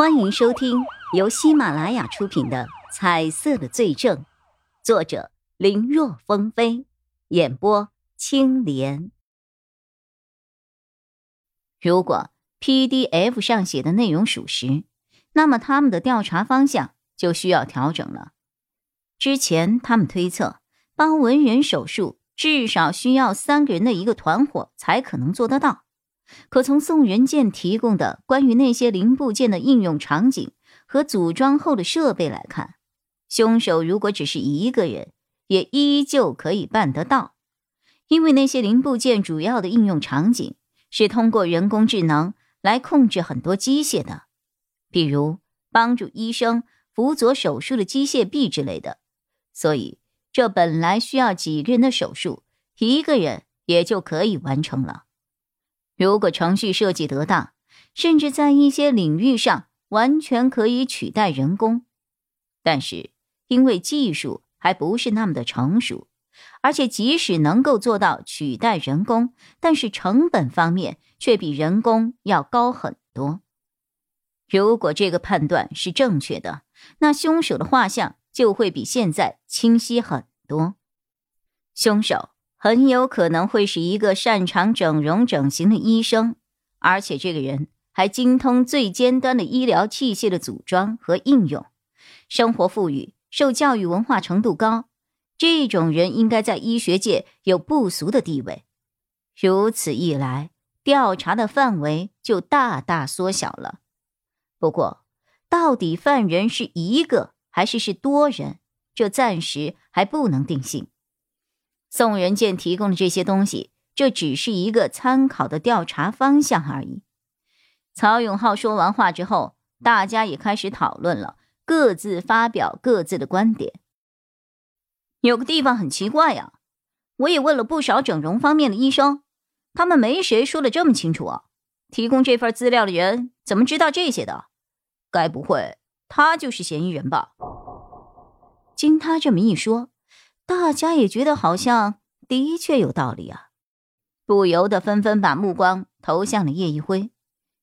欢迎收听由喜马拉雅出品的《彩色的罪证》，作者林若风飞，演播青莲。如果 PDF 上写的内容属实，那么他们的调查方向就需要调整了。之前他们推测，帮文人手术至少需要三个人的一个团伙才可能做得到。可从宋仁健提供的关于那些零部件的应用场景和组装后的设备来看，凶手如果只是一个人，也依旧可以办得到。因为那些零部件主要的应用场景是通过人工智能来控制很多机械的，比如帮助医生辅佐手术的机械臂之类的。所以，这本来需要几个人的手术，一个人也就可以完成了。如果程序设计得当，甚至在一些领域上完全可以取代人工，但是因为技术还不是那么的成熟，而且即使能够做到取代人工，但是成本方面却比人工要高很多。如果这个判断是正确的，那凶手的画像就会比现在清晰很多。凶手。很有可能会是一个擅长整容整形的医生，而且这个人还精通最尖端的医疗器械的组装和应用，生活富裕，受教育文化程度高，这种人应该在医学界有不俗的地位。如此一来，调查的范围就大大缩小了。不过，到底犯人是一个还是是多人，这暂时还不能定性。宋仁健提供的这些东西，这只是一个参考的调查方向而已。曹永浩说完话之后，大家也开始讨论了，各自发表各自的观点。有个地方很奇怪呀，我也问了不少整容方面的医生，他们没谁说的这么清楚啊。提供这份资料的人怎么知道这些的？该不会他就是嫌疑人吧？经他这么一说。大家也觉得好像的确有道理啊，不由得纷纷把目光投向了叶一辉。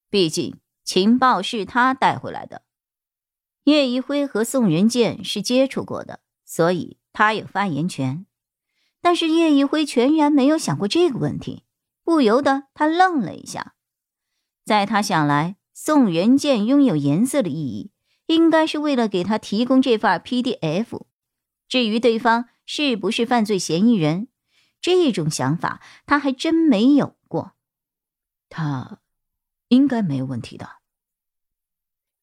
毕竟情报是他带回来的，叶一辉和宋仁健是接触过的，所以他有发言权。但是叶一辉全然没有想过这个问题，不由得他愣了一下。在他想来，宋仁健拥有颜色的意义，应该是为了给他提供这份 PDF。至于对方，是不是犯罪嫌疑人？这种想法他还真没有过。他应该没有问题的。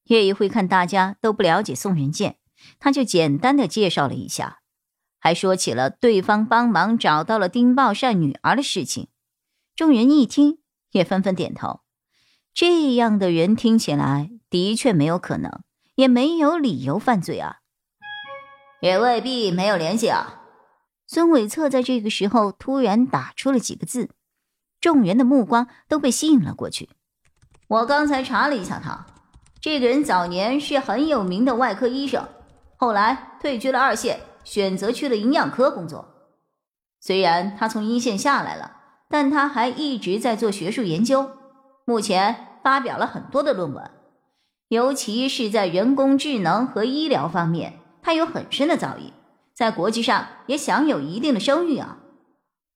叶一辉看大家都不了解宋仁健，他就简单的介绍了一下，还说起了对方帮忙找到了丁宝善女儿的事情。众人一听，也纷纷点头。这样的人听起来的确没有可能，也没有理由犯罪啊。也未必没有联系啊！孙伟策在这个时候突然打出了几个字，众人的目光都被吸引了过去。我刚才查了一下他，这个人早年是很有名的外科医生，后来退居了二线，选择去了营养科工作。虽然他从一线下来了，但他还一直在做学术研究，目前发表了很多的论文，尤其是在人工智能和医疗方面。他有很深的造诣，在国际上也享有一定的声誉啊。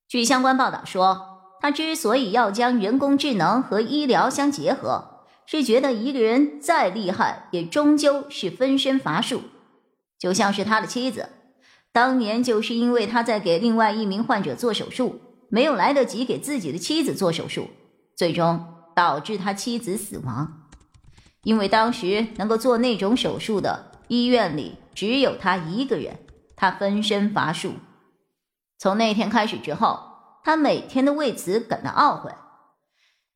据相关报道说，他之所以要将人工智能和医疗相结合，是觉得一个人再厉害，也终究是分身乏术。就像是他的妻子，当年就是因为他在给另外一名患者做手术，没有来得及给自己的妻子做手术，最终导致他妻子死亡。因为当时能够做那种手术的医院里。只有他一个人，他分身乏术。从那天开始之后，他每天都为此感到懊悔。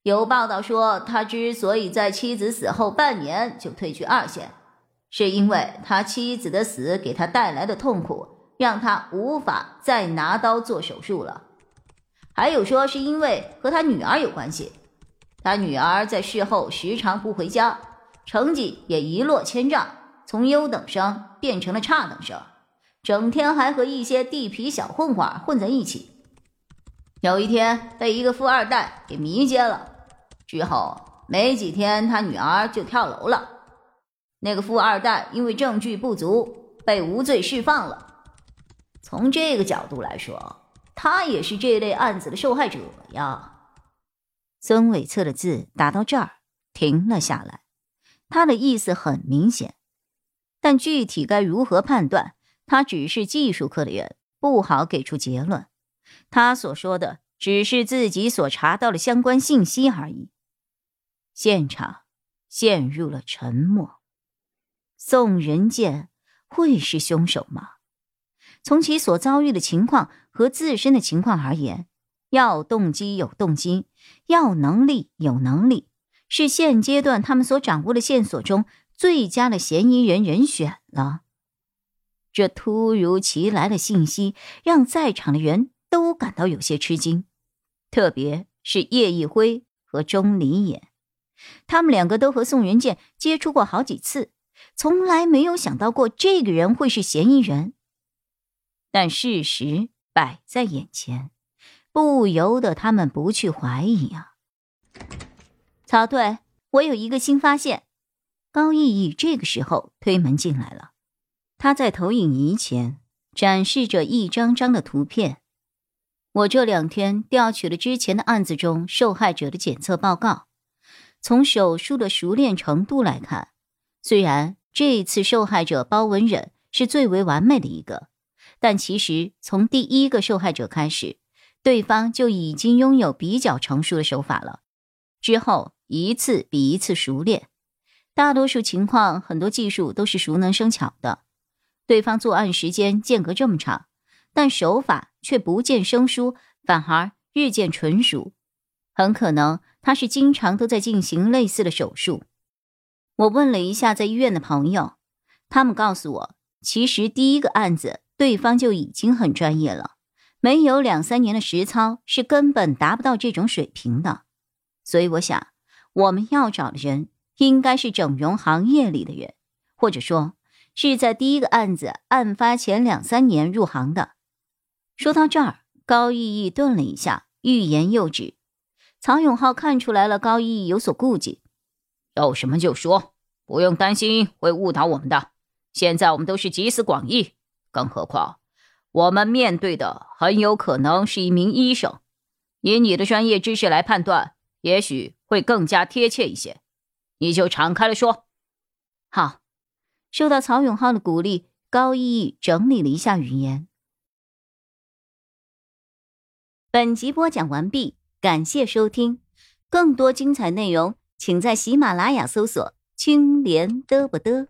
有报道说，他之所以在妻子死后半年就退居二线，是因为他妻子的死给他带来的痛苦，让他无法再拿刀做手术了。还有说是因为和他女儿有关系，他女儿在事后时常不回家，成绩也一落千丈。从优等生变成了差等生，整天还和一些地痞小混混混在一起。有一天被一个富二代给迷奸了，之后没几天他女儿就跳楼了。那个富二代因为证据不足被无罪释放了。从这个角度来说，他也是这类案子的受害者呀。孙伟策的字打到这儿停了下来，他的意思很明显，但具体该如何判断，他只是技术科的人，不好给出结论。他所说的只是自己所查到的相关信息而已。现场陷入了沉默。宋仁健会是凶手吗？从其所遭遇的情况和自身的情况而言，要动机有动机，要能力有能力，是现阶段他们所掌握的线索中最佳的嫌疑人人选了。这突如其来的信息让在场的人都感到有些吃惊，特别是叶一辉和钟离眼，他们两个都和宋仁健接触过好几次。从来没有想到过这个人会是嫌疑人，但事实摆在眼前，不由得他们不去怀疑啊。曹队，我有一个新发现。高逸逸这个时候推门进来了，他在投影仪前展示着一张张的图片。我这两天调取了之前的案子中受害者的检测报告，从手术的熟练程度来看。虽然这一次受害者包文忍是最为完美的一个，但其实从第一个受害者开始，对方就已经拥有比较成熟的手法了。之后一次比一次熟练，大多数情况很多技术都是熟能生巧的。对方作案时间间隔这么长，但手法却不见生疏，反而日渐纯熟，很可能他是经常都在进行类似的手术。我问了一下在医院的朋友，他们告诉我，其实第一个案子对方就已经很专业了，没有两三年的实操是根本达不到这种水平的。所以我想，我们要找的人应该是整容行业里的人，或者说是在第一个案子案发前两三年入行的。说到这儿，高逸逸顿了一下，欲言又止。曹永浩看出来了，高逸逸有所顾忌。有什么就说，不用担心会误导我们的。现在我们都是集思广益，更何况我们面对的很有可能是一名医生，以你的专业知识来判断，也许会更加贴切一些。你就敞开了说。好，受到曹永浩的鼓励，高一整理了一下语言。本集播讲完毕，感谢收听，更多精彩内容。请在喜马拉雅搜索“青莲嘚不嘚”。